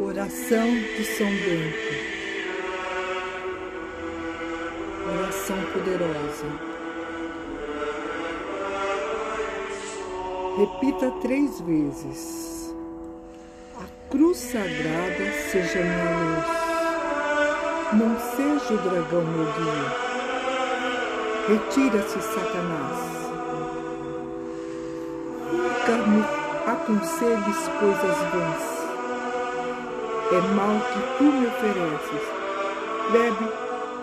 Oração de São Bento. Oração poderosa. Repita três vezes. A cruz sagrada seja minha luz. Não seja o dragão meu guia. Retira-se, Satanás. Nunca me aconselhes coisas vãs é mal que tu me ofereces. Bebe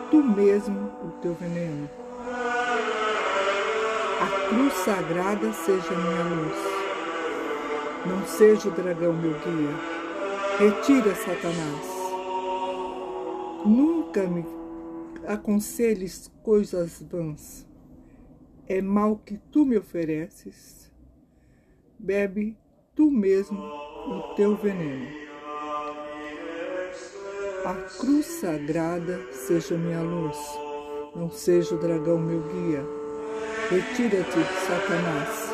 tu mesmo o teu veneno. A cruz sagrada seja minha luz. Não seja o dragão meu guia. Retira, Satanás. Nunca me aconselhes coisas vãs. É mal que tu me ofereces. Bebe tu mesmo o teu veneno. A cruz sagrada seja minha luz, não seja o dragão meu guia. Retira-te, Satanás.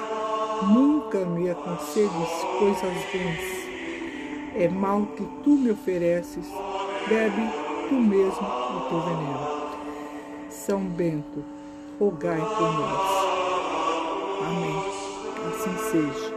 Nunca me aconselhes coisas vãs. É mal que tu me ofereces, bebe tu mesmo o teu veneno. São Bento, rogai por nós. Amém. Assim seja.